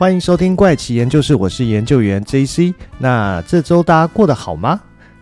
欢迎收听怪奇研究室，我是研究员 JC。那这周大家过得好吗？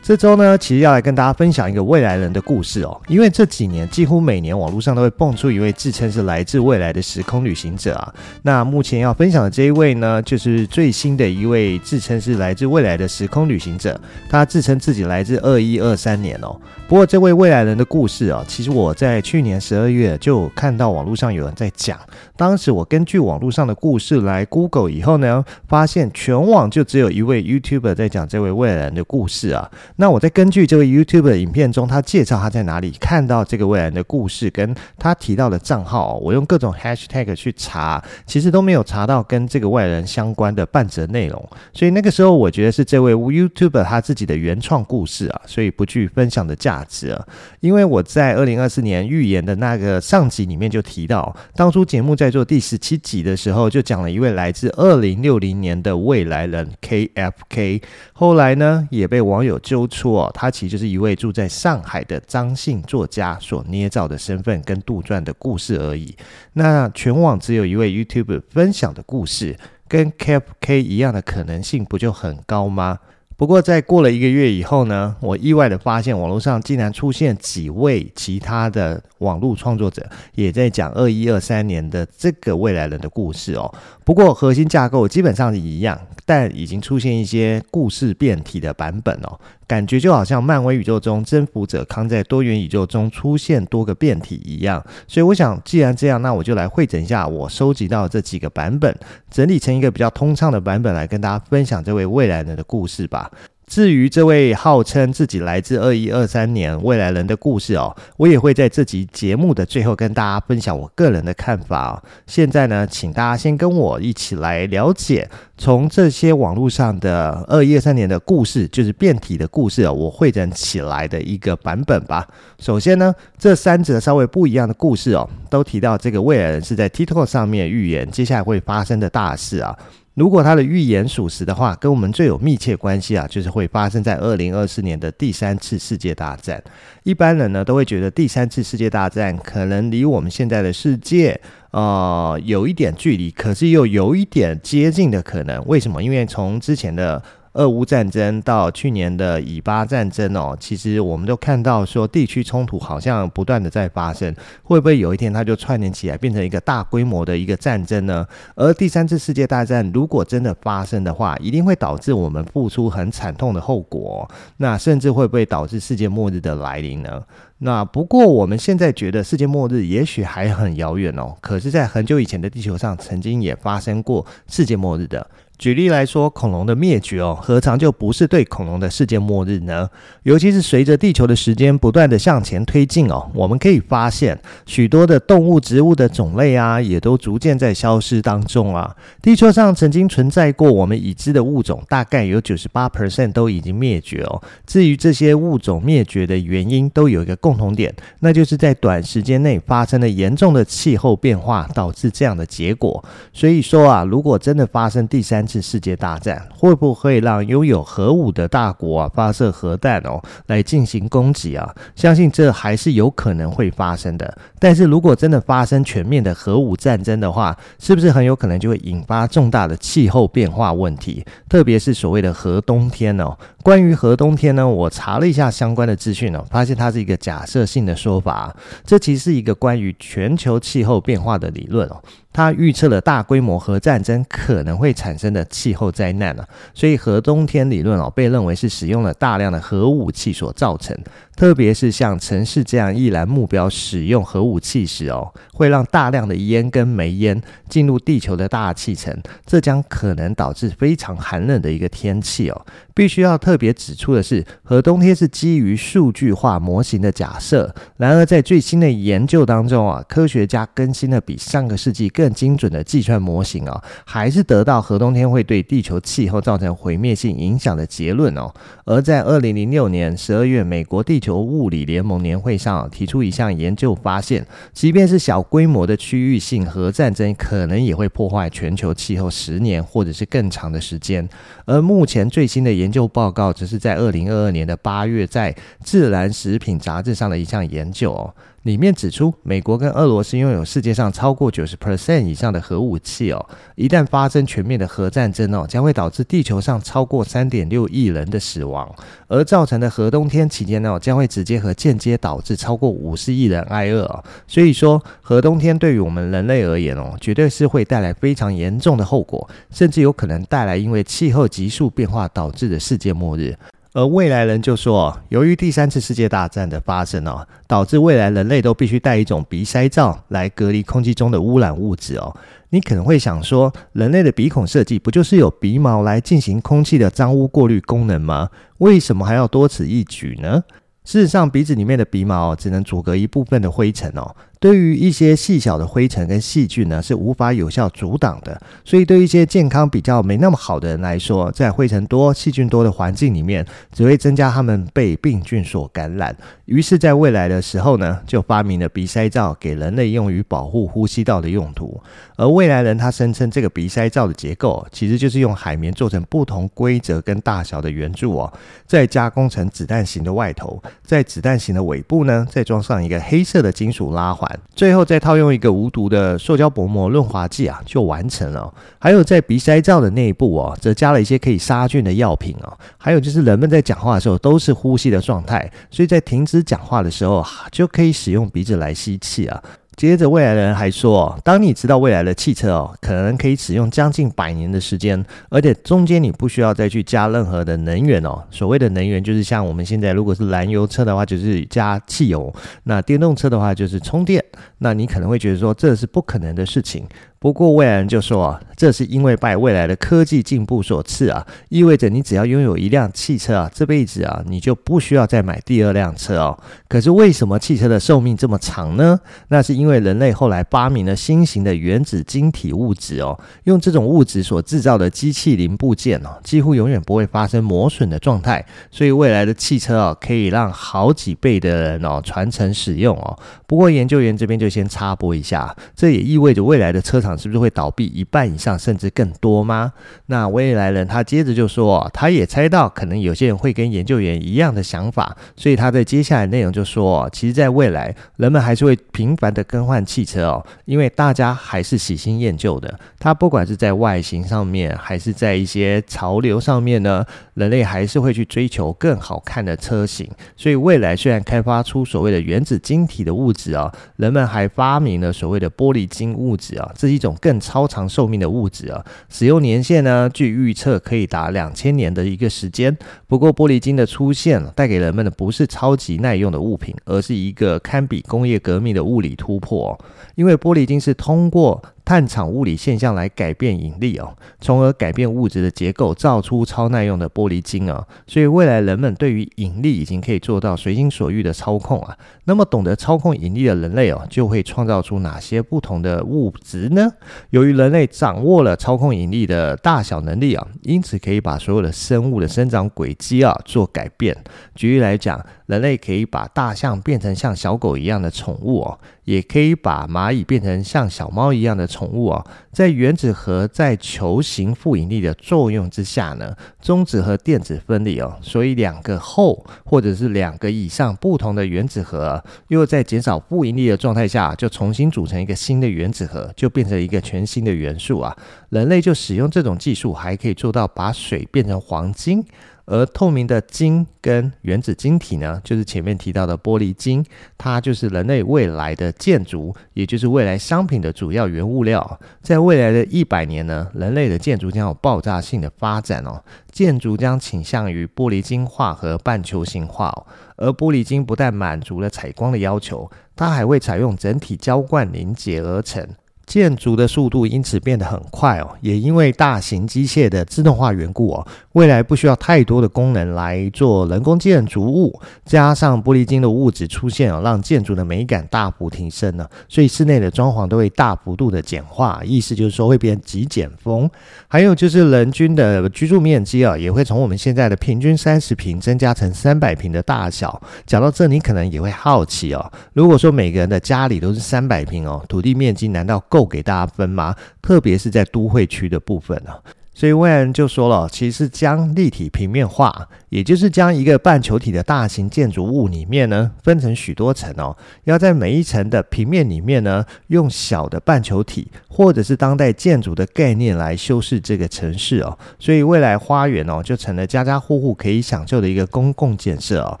这周呢，其实要来跟大家分享一个未来人的故事哦。因为这几年几乎每年网络上都会蹦出一位自称是来自未来的时空旅行者啊。那目前要分享的这一位呢，就是最新的一位自称是来自未来的时空旅行者。他自称自己来自二一二三年哦。不过这位未来人的故事啊，其实我在去年十二月就看到网络上有人在讲。当时我根据网络上的故事来 Google 以后呢，发现全网就只有一位 YouTuber 在讲这位未来人的故事啊。那我再根据这位 YouTube 的影片中，他介绍他在哪里看到这个未来的故事，跟他提到的账号，我用各种 Hashtag 去查，其实都没有查到跟这个外人相关的半则内容。所以那个时候，我觉得是这位 YouTube 他自己的原创故事啊，所以不具分享的价值啊。因为我在二零二四年预言的那个上集里面就提到，当初节目在做第十七集的时候，就讲了一位来自二零六零年的未来人 KFK，后来呢也被网友揪错，他其实就是一位住在上海的张姓作家所捏造的身份跟杜撰的故事而已。那全网只有一位 YouTube 分享的故事，跟 KFK 一样的可能性不就很高吗？不过，在过了一个月以后呢，我意外的发现网络上竟然出现几位其他的网络创作者，也在讲二一二三年的这个未来人的故事哦。不过核心架构基本上是一样，但已经出现一些故事变体的版本哦，感觉就好像漫威宇宙中征服者康在多元宇宙中出现多个变体一样。所以我想，既然这样，那我就来汇整一下我收集到这几个版本，整理成一个比较通畅的版本来跟大家分享这位未来人的故事吧。至于这位号称自己来自二一二三年未来人的故事哦，我也会在这集节目的最后跟大家分享我个人的看法哦。现在呢，请大家先跟我一起来了解，从这些网络上的二一二三年的故事，就是变体的故事，我汇整起来的一个版本吧。首先呢，这三则稍微不一样的故事哦，都提到这个未来人是在 TikTok 上面预言接下来会发生的大事啊。如果他的预言属实的话，跟我们最有密切关系啊，就是会发生在二零二四年的第三次世界大战。一般人呢都会觉得第三次世界大战可能离我们现在的世界啊有一点距离，可是又有一点接近的可能。为什么？因为从之前的俄乌战争到去年的以巴战争哦，其实我们都看到说地区冲突好像不断的在发生，会不会有一天它就串联起来变成一个大规模的一个战争呢？而第三次世界大战如果真的发生的话，一定会导致我们付出很惨痛的后果，那甚至会不会导致世界末日的来临呢？那不过我们现在觉得世界末日也许还很遥远哦，可是，在很久以前的地球上，曾经也发生过世界末日的。举例来说，恐龙的灭绝哦，何尝就不是对恐龙的世界末日呢？尤其是随着地球的时间不断的向前推进哦，我们可以发现许多的动物、植物的种类啊，也都逐渐在消失当中啊。地球上曾经存在过我们已知的物种，大概有九十八 percent 都已经灭绝哦。至于这些物种灭绝的原因，都有一个共同点，那就是在短时间内发生了严重的气候变化，导致这样的结果。所以说啊，如果真的发生第三次世界大战会不会让拥有核武的大国啊发射核弹哦来进行攻击啊？相信这还是有可能会发生的。但是如果真的发生全面的核武战争的话，是不是很有可能就会引发重大的气候变化问题？特别是所谓的核冬天哦。关于核冬天呢，我查了一下相关的资讯哦，发现它是一个假设性的说法。这其实是一个关于全球气候变化的理论哦。他预测了大规模核战争可能会产生的气候灾难啊，所以核冬天理论哦，被认为是使用了大量的核武器所造成。特别是像城市这样一览目标使用核武器时哦，会让大量的烟跟煤烟进入地球的大气层，这将可能导致非常寒冷的一个天气哦。必须要特别指出的是，核冬天是基于数据化模型的假设。然而，在最新的研究当中啊，科学家更新了比上个世纪更精准的计算模型哦，还是得到核冬天会对地球气候造成毁灭性影响的结论哦。而在二零零六年十二月，美国地球物理联盟年会上提出一项研究发现，即便是小规模的区域性核战争，可能也会破坏全球气候十年或者是更长的时间。而目前最新的研究报告，则是在二零二二年的八月，在《自然食品杂志》上的一项研究。里面指出，美国跟俄罗斯拥有世界上超过九十 percent 以上的核武器哦。一旦发生全面的核战争哦，将会导致地球上超过三点六亿人的死亡，而造成的核冬天期间呢，将会直接和间接导致超过五十亿人挨饿哦。所以说，核冬天对于我们人类而言哦，绝对是会带来非常严重的后果，甚至有可能带来因为气候急速变化导致的世界末日。而未来人就说，由于第三次世界大战的发生哦，导致未来人类都必须戴一种鼻塞罩来隔离空气中的污染物质哦。你可能会想说，人类的鼻孔设计不就是有鼻毛来进行空气的脏污过滤功能吗？为什么还要多此一举呢？事实上，鼻子里面的鼻毛只能阻隔一部分的灰尘哦。对于一些细小的灰尘跟细菌呢，是无法有效阻挡的。所以，对一些健康比较没那么好的人来说，在灰尘多、细菌多的环境里面，只会增加他们被病菌所感染。于是，在未来的时候呢，就发明了鼻塞罩，给人类用于保护呼吸道的用途。而未来人他声称，这个鼻塞罩的结构其实就是用海绵做成不同规则跟大小的圆柱哦，再加工成子弹型的外头，在子弹型的尾部呢，再装上一个黑色的金属拉环。最后再套用一个无毒的塑胶薄膜润滑剂啊，就完成了。还有在鼻塞罩的内部哦，则加了一些可以杀菌的药品哦。还有就是人们在讲话的时候都是呼吸的状态，所以在停止讲话的时候就可以使用鼻子来吸气啊。接着，未来的人还说，当你知道未来的汽车哦，可能可以使用将近百年的时间，而且中间你不需要再去加任何的能源哦。所谓的能源，就是像我们现在如果是燃油车的话，就是加汽油；那电动车的话，就是充电。那你可能会觉得说，这是不可能的事情。不过未来人就说啊，这是因为拜未来的科技进步所赐啊，意味着你只要拥有一辆汽车啊，这辈子啊，你就不需要再买第二辆车哦。可是为什么汽车的寿命这么长呢？那是因为人类后来发明了新型的原子晶体物质哦，用这种物质所制造的机器零部件哦，几乎永远不会发生磨损的状态，所以未来的汽车哦，可以让好几辈的人哦传承使用哦。不过研究员这边就先插播一下，这也意味着未来的车厂。是不是会倒闭一半以上，甚至更多吗？那未来人他接着就说，他也猜到可能有些人会跟研究员一样的想法，所以他在接下来内容就说，其实，在未来人们还是会频繁的更换汽车哦，因为大家还是喜新厌旧的。它不管是在外形上面，还是在一些潮流上面呢，人类还是会去追求更好看的车型。所以未来虽然开发出所谓的原子晶体的物质啊，人们还发明了所谓的玻璃晶物质啊，这一种更超长寿命的物质啊，使用年限呢，据预测可以达两千年的一个时间。不过，玻璃晶的出现带给人们的不是超级耐用的物品，而是一个堪比工业革命的物理突破。因为玻璃晶是通过探场物理现象来改变引力哦，从而改变物质的结构，造出超耐用的玻璃晶啊。所以未来人们对于引力已经可以做到随心所欲的操控啊。那么懂得操控引力的人类哦，就会创造出哪些不同的物质呢？由于人类掌握了操控引力的大小能力啊，因此可以把所有的生物的生长轨迹啊做改变。举例来讲，人类可以把大象变成像小狗一样的宠物哦，也可以把蚂蚁变成像小猫一样的宠物哦，在原子核在球形负引力的作用之下呢，中子和电子分离哦，所以两个后或者是两个以上不同的原子核，又在减少负引力的状态下，就重新组成一个新的原子核，就变成一个全新的元素啊。人类就使用这种技术，还可以做到把水变成黄金。而透明的晶跟原子晶体呢，就是前面提到的玻璃晶，它就是人类未来的建筑，也就是未来商品的主要原物料。在未来的一百年呢，人类的建筑将有爆炸性的发展哦，建筑将倾向于玻璃晶化和半球形化哦。而玻璃晶不但满足了采光的要求，它还会采用整体浇灌凝结而成。建筑的速度因此变得很快哦，也因为大型机械的自动化缘故哦，未来不需要太多的功能来做人工建筑物，加上玻璃晶的物质出现哦，让建筑的美感大幅提升了，所以室内的装潢都会大幅度的简化，意思就是说会变极简风。还有就是人均的居住面积啊，也会从我们现在的平均三十平增加成三百平的大小。讲到这，你可能也会好奇哦，如果说每个人的家里都是三百平哦，土地面积难道够给大家分吗？特别是在都会区的部分、啊。所以未来人就说了，其实将立体平面化，也就是将一个半球体的大型建筑物里面呢，分成许多层哦，要在每一层的平面里面呢，用小的半球体或者是当代建筑的概念来修饰这个城市哦，所以未来花园哦，就成了家家户户可以享受的一个公共建设哦。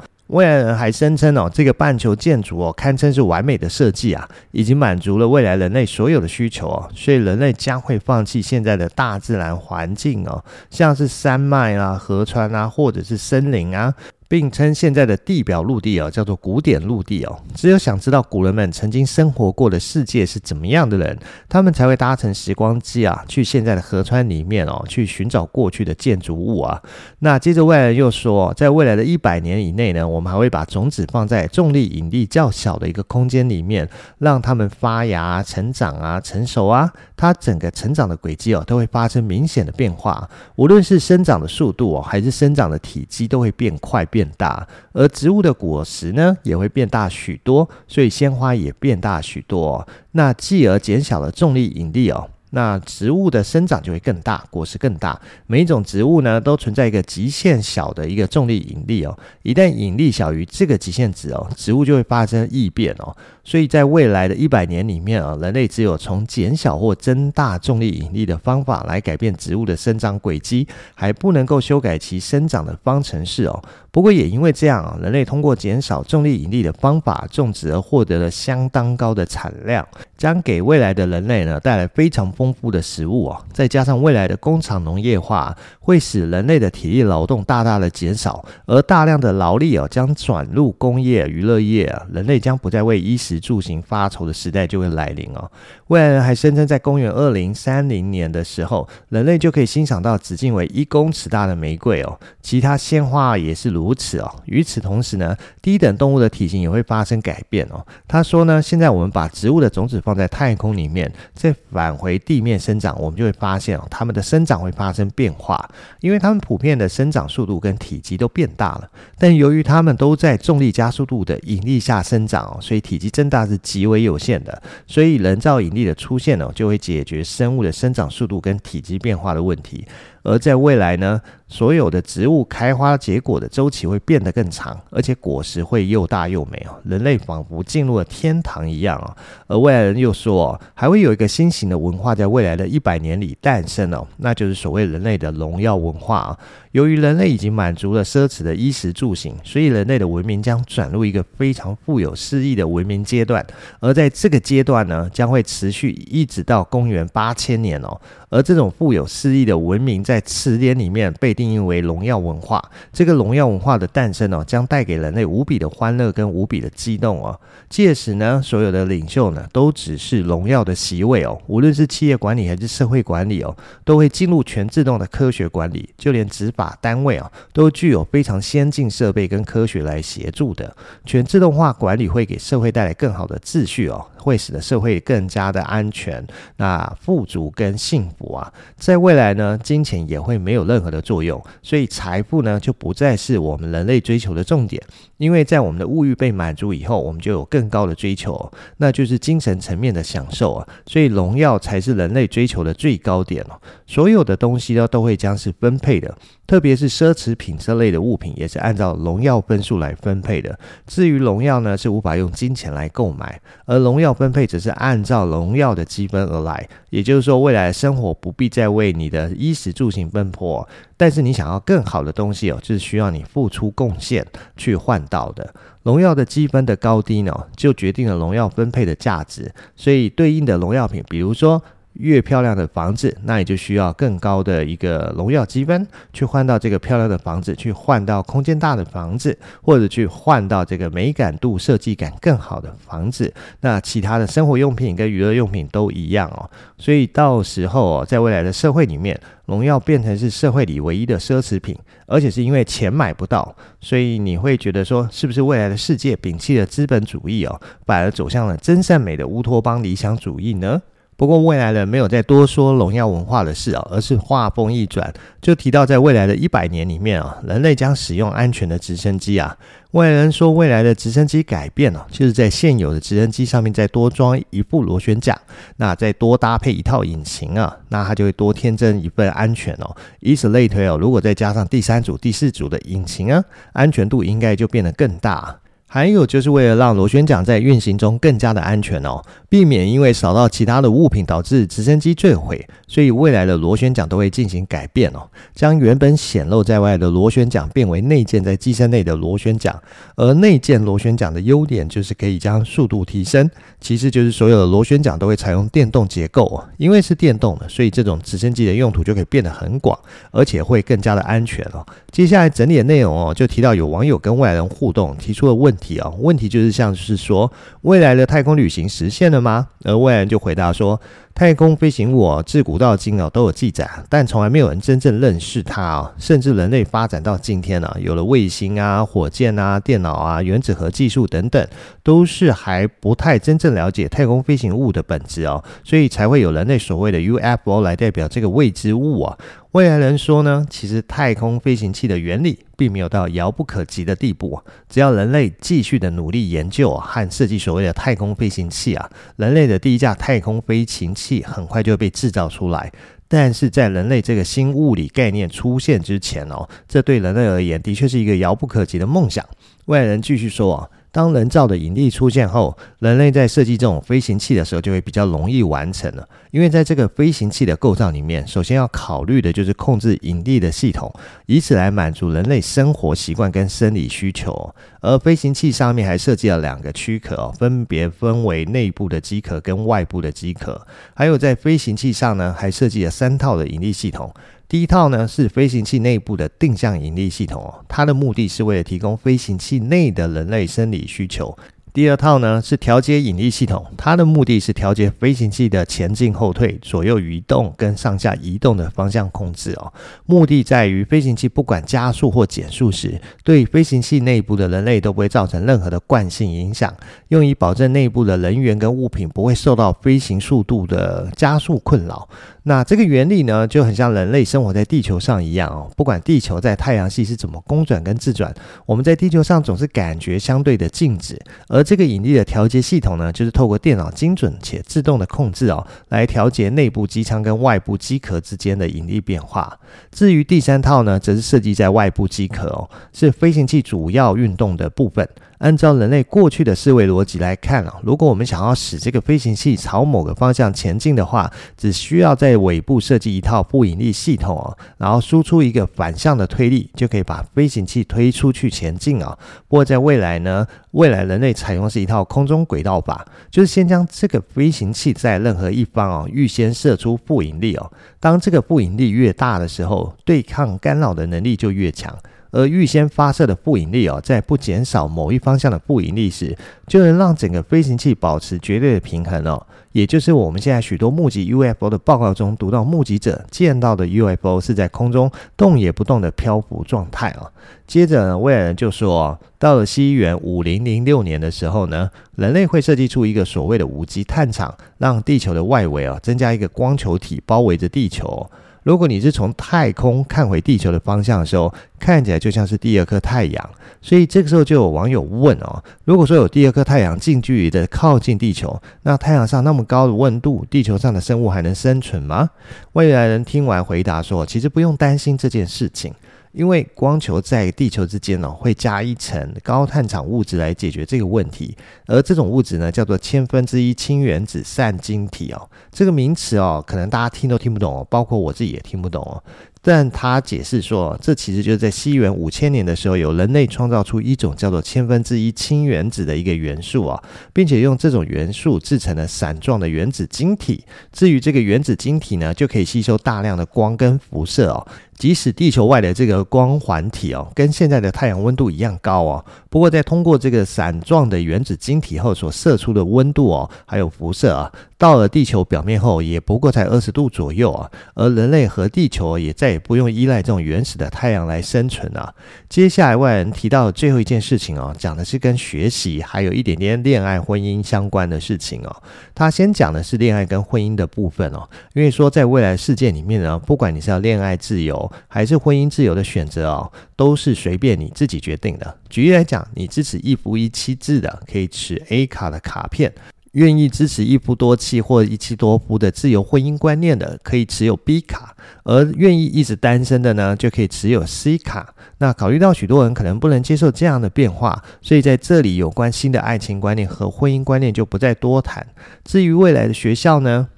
未来人还声称哦，这个半球建筑哦，堪称是完美的设计啊，已经满足了未来人类所有的需求哦，所以人类将会放弃现在的大自然环境哦，像是山脉啊、河川啊，或者是森林啊。并称现在的地表陆地哦，叫做古典陆地哦。只有想知道古人们曾经生活过的世界是怎么样的人，他们才会搭乘时光机啊，去现在的河川里面哦，去寻找过去的建筑物啊。那接着外人又说，在未来的一百年以内呢，我们还会把种子放在重力引力较小的一个空间里面，让它们发芽、成长啊、成熟啊。它整个成长的轨迹哦，都会发生明显的变化，无论是生长的速度哦，还是生长的体积，都会变快变变大。而植物的果实呢，也会变大许多，所以鲜花也变大许多。那继而减小了重力引力哦。那植物的生长就会更大，果实更大。每一种植物呢，都存在一个极限小的一个重力引力哦。一旦引力小于这个极限值哦，植物就会发生异变哦。所以在未来的一百年里面啊，人类只有从减小或增大重力引力的方法来改变植物的生长轨迹，还不能够修改其生长的方程式哦。不过也因为这样啊，人类通过减少重力引力的方法种植而获得了相当高的产量，将给未来的人类呢带来非常丰富的食物哦。再加上未来的工厂农业化，会使人类的体力劳动大大的减少，而大量的劳力哦将转入工业、娱乐业啊，人类将不再为衣食住行发愁的时代就会来临哦。未来人还声称，在公元二零三零年的时候，人类就可以欣赏到直径为一公尺大的玫瑰哦。其他鲜花也是如此哦。与此同时呢，低等动物的体型也会发生改变哦。他说呢，现在我们把植物的种子放在太空里面，再返回地面生长，我们就会发现哦，它们的生长会发生变化，因为它们普遍的生长速度跟体积都变大了。但由于它们都在重力加速度的引力下生长哦，所以体积增大是极为有限的。所以人造引力的出现呢，就会解决生物的生长速度跟体积变化的问题。而在未来呢，所有的植物开花结果的周期会变得更长，而且果实会又大又美哦，人类仿佛进入了天堂一样哦。而未来人又说哦，还会有一个新型的文化在未来的一百年里诞生哦，那就是所谓人类的荣耀文化啊。由于人类已经满足了奢侈的衣食住行，所以人类的文明将转入一个非常富有诗意的文明阶段。而在这个阶段呢，将会持续一直到公元八千年哦。而这种富有诗意的文明，在在词典里面被定义为荣耀文化。这个荣耀文化的诞生哦，将带给人类无比的欢乐跟无比的激动哦。届时呢，所有的领袖呢，都只是荣耀的席位哦。无论是企业管理还是社会管理哦，都会进入全自动的科学管理。就连执法单位啊，都具有非常先进设备跟科学来协助的。全自动化管理会给社会带来更好的秩序哦。会使得社会更加的安全、那富足跟幸福啊，在未来呢，金钱也会没有任何的作用，所以财富呢就不再是我们人类追求的重点，因为在我们的物欲被满足以后，我们就有更高的追求，那就是精神层面的享受啊，所以荣耀才是人类追求的最高点哦。所有的东西呢都会将是分配的，特别是奢侈品这类的物品也是按照荣耀分数来分配的。至于荣耀呢，是无法用金钱来购买，而荣耀。分配只是按照荣耀的积分而来，也就是说，未来生活不必再为你的衣食住行奔波，但是你想要更好的东西哦，就是需要你付出贡献去换到的。荣耀的积分的高低呢，就决定了荣耀分配的价值，所以对应的荣耀品，比如说。越漂亮的房子，那你就需要更高的一个荣耀积分，去换到这个漂亮的房子，去换到空间大的房子，或者去换到这个美感度、设计感更好的房子。那其他的生活用品跟娱乐用品都一样哦。所以到时候哦，在未来的社会里面，荣耀变成是社会里唯一的奢侈品，而且是因为钱买不到，所以你会觉得说，是不是未来的世界摒弃了资本主义哦，反而走向了真善美的乌托邦理想主义呢？不过未来人没有再多说荣耀文化的事啊，而是话锋一转，就提到在未来的一百年里面啊，人类将使用安全的直升机啊。未来人说，未来的直升机改变了，就是在现有的直升机上面再多装一副螺旋桨，那再多搭配一套引擎啊，那它就会多添增一份安全哦。以此类推哦，如果再加上第三组、第四组的引擎啊，安全度应该就变得更大。还有就是为了让螺旋桨在运行中更加的安全哦，避免因为扫到其他的物品导致直升机坠毁，所以未来的螺旋桨都会进行改变哦，将原本显露在外的螺旋桨变为内建在机身内的螺旋桨。而内建螺旋桨的优点就是可以将速度提升，其次就是所有的螺旋桨都会采用电动结构哦，因为是电动的，所以这种直升机的用途就可以变得很广，而且会更加的安全哦。接下来整理的内容哦，就提到有网友跟外人互动提出了问题。啊，问题就是像是说，未来的太空旅行实现了吗？而未来就回答说，太空飞行物哦，自古到今哦都有记载，但从来没有人真正认识它哦。甚至人类发展到今天呢，有了卫星啊、火箭啊、电脑啊、原子核技术等等，都是还不太真正了解太空飞行物的本质哦，所以才会有人类所谓的 UFO 来代表这个未知物啊。未来人说呢，其实太空飞行器的原理并没有到遥不可及的地步，只要人类继续的努力研究和设计所谓的太空飞行器啊，人类的第一架太空飞行器器很快就会被制造出来。但是在人类这个新物理概念出现之前哦，这对人类而言的确是一个遥不可及的梦想。外人继续说啊。当人造的引力出现后，人类在设计这种飞行器的时候就会比较容易完成了。因为在这个飞行器的构造里面，首先要考虑的就是控制引力的系统，以此来满足人类生活习惯跟生理需求。而飞行器上面还设计了两个躯壳，分别分为内部的机壳跟外部的机壳。还有在飞行器上呢，还设计了三套的引力系统。第一套呢是飞行器内部的定向引力系统哦，它的目的是为了提供飞行器内的人类生理需求。第二套呢是调节引力系统，它的目的是调节飞行器的前进、后退、左右移动跟上下移动的方向控制哦。目的在于飞行器不管加速或减速时，对飞行器内部的人类都不会造成任何的惯性影响，用以保证内部的人员跟物品不会受到飞行速度的加速困扰。那这个原理呢，就很像人类生活在地球上一样哦。不管地球在太阳系是怎么公转跟自转，我们在地球上总是感觉相对的静止。而这个引力的调节系统呢，就是透过电脑精准且自动的控制哦，来调节内部机舱跟外部机壳之间的引力变化。至于第三套呢，则是设计在外部机壳哦，是飞行器主要运动的部分。按照人类过去的思维逻辑来看啊，如果我们想要使这个飞行器朝某个方向前进的话，只需要在尾部设计一套负引力系统哦，然后输出一个反向的推力，就可以把飞行器推出去前进啊。不过在未来呢，未来人类采用是一套空中轨道法，就是先将这个飞行器在任何一方哦，预先射出负引力哦，当这个负引力越大的时候，对抗干扰的能力就越强。而预先发射的负引力哦，在不减少某一方向的负引力时，就能让整个飞行器保持绝对的平衡哦。也就是我们现在许多目击 UFO 的报告中读到，目击者见到的 UFO 是在空中动也不动的漂浮状态啊。接着呢，未来人就说，到了西元五零零六年的时候呢，人类会设计出一个所谓的五级探场，让地球的外围啊增加一个光球体包围着地球。如果你是从太空看回地球的方向的时候，看起来就像是第二颗太阳。所以这个时候就有网友问哦，如果说有第二颗太阳近距离的靠近地球，那太阳上那么高的温度，地球上的生物还能生存吗？未来人听完回答说，其实不用担心这件事情。因为光球在地球之间呢，会加一层高碳场物质来解决这个问题，而这种物质呢，叫做千分之一氢原子散晶体哦。这个名词哦，可能大家听都听不懂哦，包括我自己也听不懂哦。但他解释说，这其实就是在西元五千年的时候，有人类创造出一种叫做千分之一氢原子的一个元素啊，并且用这种元素制成了伞状的原子晶体。至于这个原子晶体呢，就可以吸收大量的光跟辐射哦。即使地球外的这个光环体哦，跟现在的太阳温度一样高哦，不过在通过这个伞状的原子晶体后所射出的温度哦，还有辐射啊。到了地球表面后，也不过才二十度左右啊。而人类和地球也再也不用依赖这种原始的太阳来生存啊。接下来外人提到的最后一件事情哦，讲的是跟学习还有一点点恋爱婚姻相关的事情哦。他先讲的是恋爱跟婚姻的部分哦，因为说在未来世界里面呢，不管你是要恋爱自由还是婚姻自由的选择哦，都是随便你自己决定的。举例来讲，你支持一夫一妻制的，可以持 A 卡的卡片。愿意支持一夫多妻或一妻多夫的自由婚姻观念的，可以持有 B 卡；而愿意一直单身的呢，就可以持有 C 卡。那考虑到许多人可能不能接受这样的变化，所以在这里有关新的爱情观念和婚姻观念就不再多谈。至于未来的学校呢？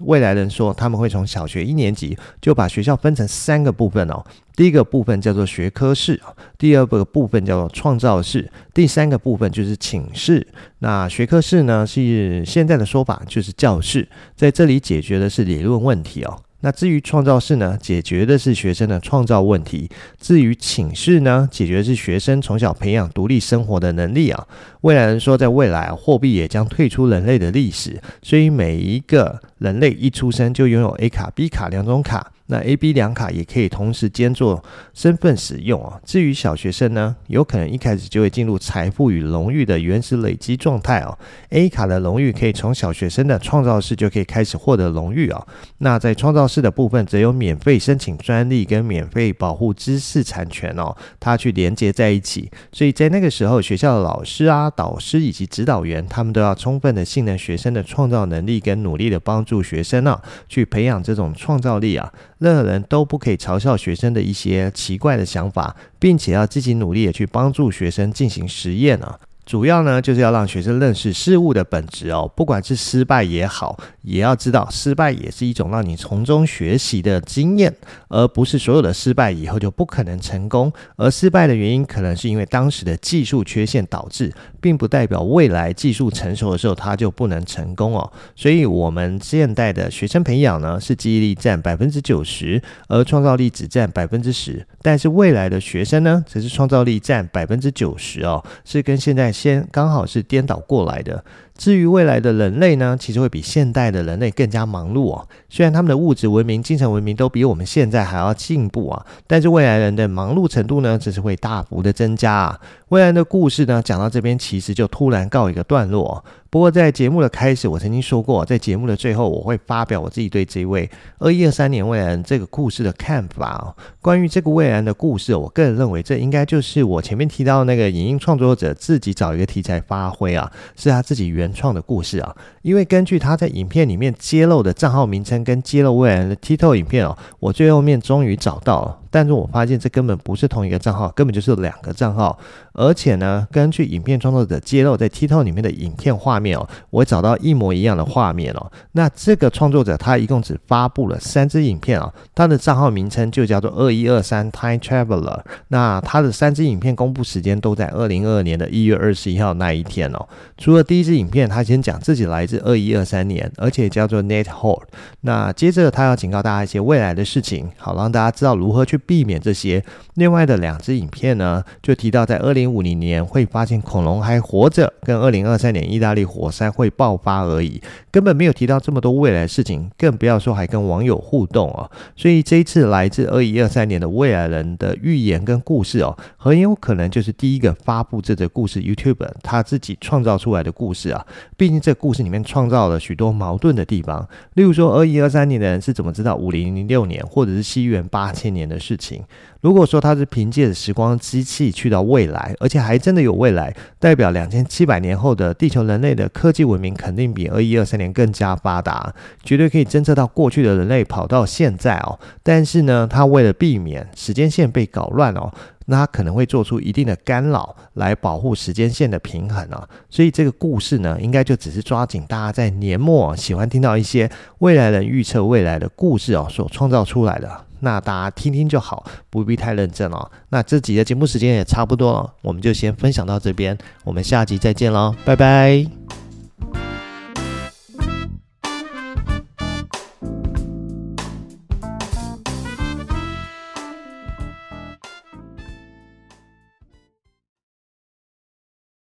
未来人说，他们会从小学一年级就把学校分成三个部分哦。第一个部分叫做学科室，第二个部分叫做创造室，第三个部分就是寝室。那学科室呢，是现在的说法就是教室，在这里解决的是理论问题哦。那至于创造室呢，解决的是学生的创造问题；至于寝室呢，解决的是学生从小培养独立生活的能力啊。未来人说，在未来啊，货币也将退出人类的历史，所以每一个人类一出生就拥有 A 卡、B 卡两种卡。那 A、B 两卡也可以同时兼做身份使用哦。至于小学生呢，有可能一开始就会进入财富与荣誉的原始累积状态哦。A 卡的荣誉可以从小学生的创造室就可以开始获得荣誉哦。那在创造室的部分，则有免费申请专利跟免费保护知识产权哦，它去连接在一起。所以在那个时候，学校的老师啊、导师以及指导员，他们都要充分的信任学生的创造能力，跟努力的帮助学生啊，去培养这种创造力啊。任何人都不可以嘲笑学生的一些奇怪的想法，并且要积极努力的去帮助学生进行实验啊。主要呢，就是要让学生认识事物的本质哦，不管是失败也好，也要知道失败也是一种让你从中学习的经验，而不是所有的失败以后就不可能成功。而失败的原因可能是因为当时的技术缺陷导致，并不代表未来技术成熟的时候它就不能成功哦。所以，我们现代的学生培养呢，是记忆力占百分之九十，而创造力只占百分之十。但是未来的学生呢，则是创造力占百分之九十哦，是跟现在。先刚好是颠倒过来的。至于未来的人类呢，其实会比现代的人类更加忙碌哦。虽然他们的物质文明、精神文明都比我们现在还要进步啊，但是未来人的忙碌程度呢，只是会大幅的增加啊。未来的故事呢，讲到这边其实就突然告一个段落。不过在节目的开始，我曾经说过，在节目的最后，我会发表我自己对这位二一二三年未来人这个故事的看法哦。关于这个未来的故事，我个人认为这应该就是我前面提到那个影音创作者自己找一个题材发挥啊，是他自己原。创的故事啊，因为根据他在影片里面揭露的账号名称跟揭露未来的 TikTok 影片哦，我最后面终于找到了。但是我发现这根本不是同一个账号，根本就是两个账号。而且呢，根据影片创作者揭露在 TikTok 里面的影片画面哦，我找到一模一样的画面哦。那这个创作者他一共只发布了三支影片啊，他的账号名称就叫做二一二三 Time Traveler。那他的三支影片公布时间都在二零二二年的一月二十一号那一天哦。除了第一支影片，他先讲自己来自二一二三年，而且叫做 Nate Hall。那接着他要警告大家一些未来的事情，好让大家知道如何去。避免这些。另外的两支影片呢，就提到在二零五零年会发现恐龙还活着，跟二零二三年意大利火山会爆发而已，根本没有提到这么多未来事情，更不要说还跟网友互动哦。所以这一次来自二一二三年的未来人的预言跟故事哦，很有可能就是第一个发布这则故事 YouTube 他自己创造出来的故事啊。毕竟这故事里面创造了许多矛盾的地方，例如说二一二三年的人是怎么知道五零零六年或者是西元八千年的事事情如果说他是凭借着时光机器去到未来，而且还真的有未来，代表两千七百年后的地球人类的科技文明肯定比二一二三年更加发达，绝对可以侦测到过去的人类跑到现在哦。但是呢，他为了避免时间线被搞乱哦，那他可能会做出一定的干扰来保护时间线的平衡啊。所以这个故事呢，应该就只是抓紧大家在年末喜欢听到一些未来人预测未来的故事哦，所创造出来的。那大家听听就好，不必太认真了。那这集的节目时间也差不多了，我们就先分享到这边，我们下集再见喽，拜拜。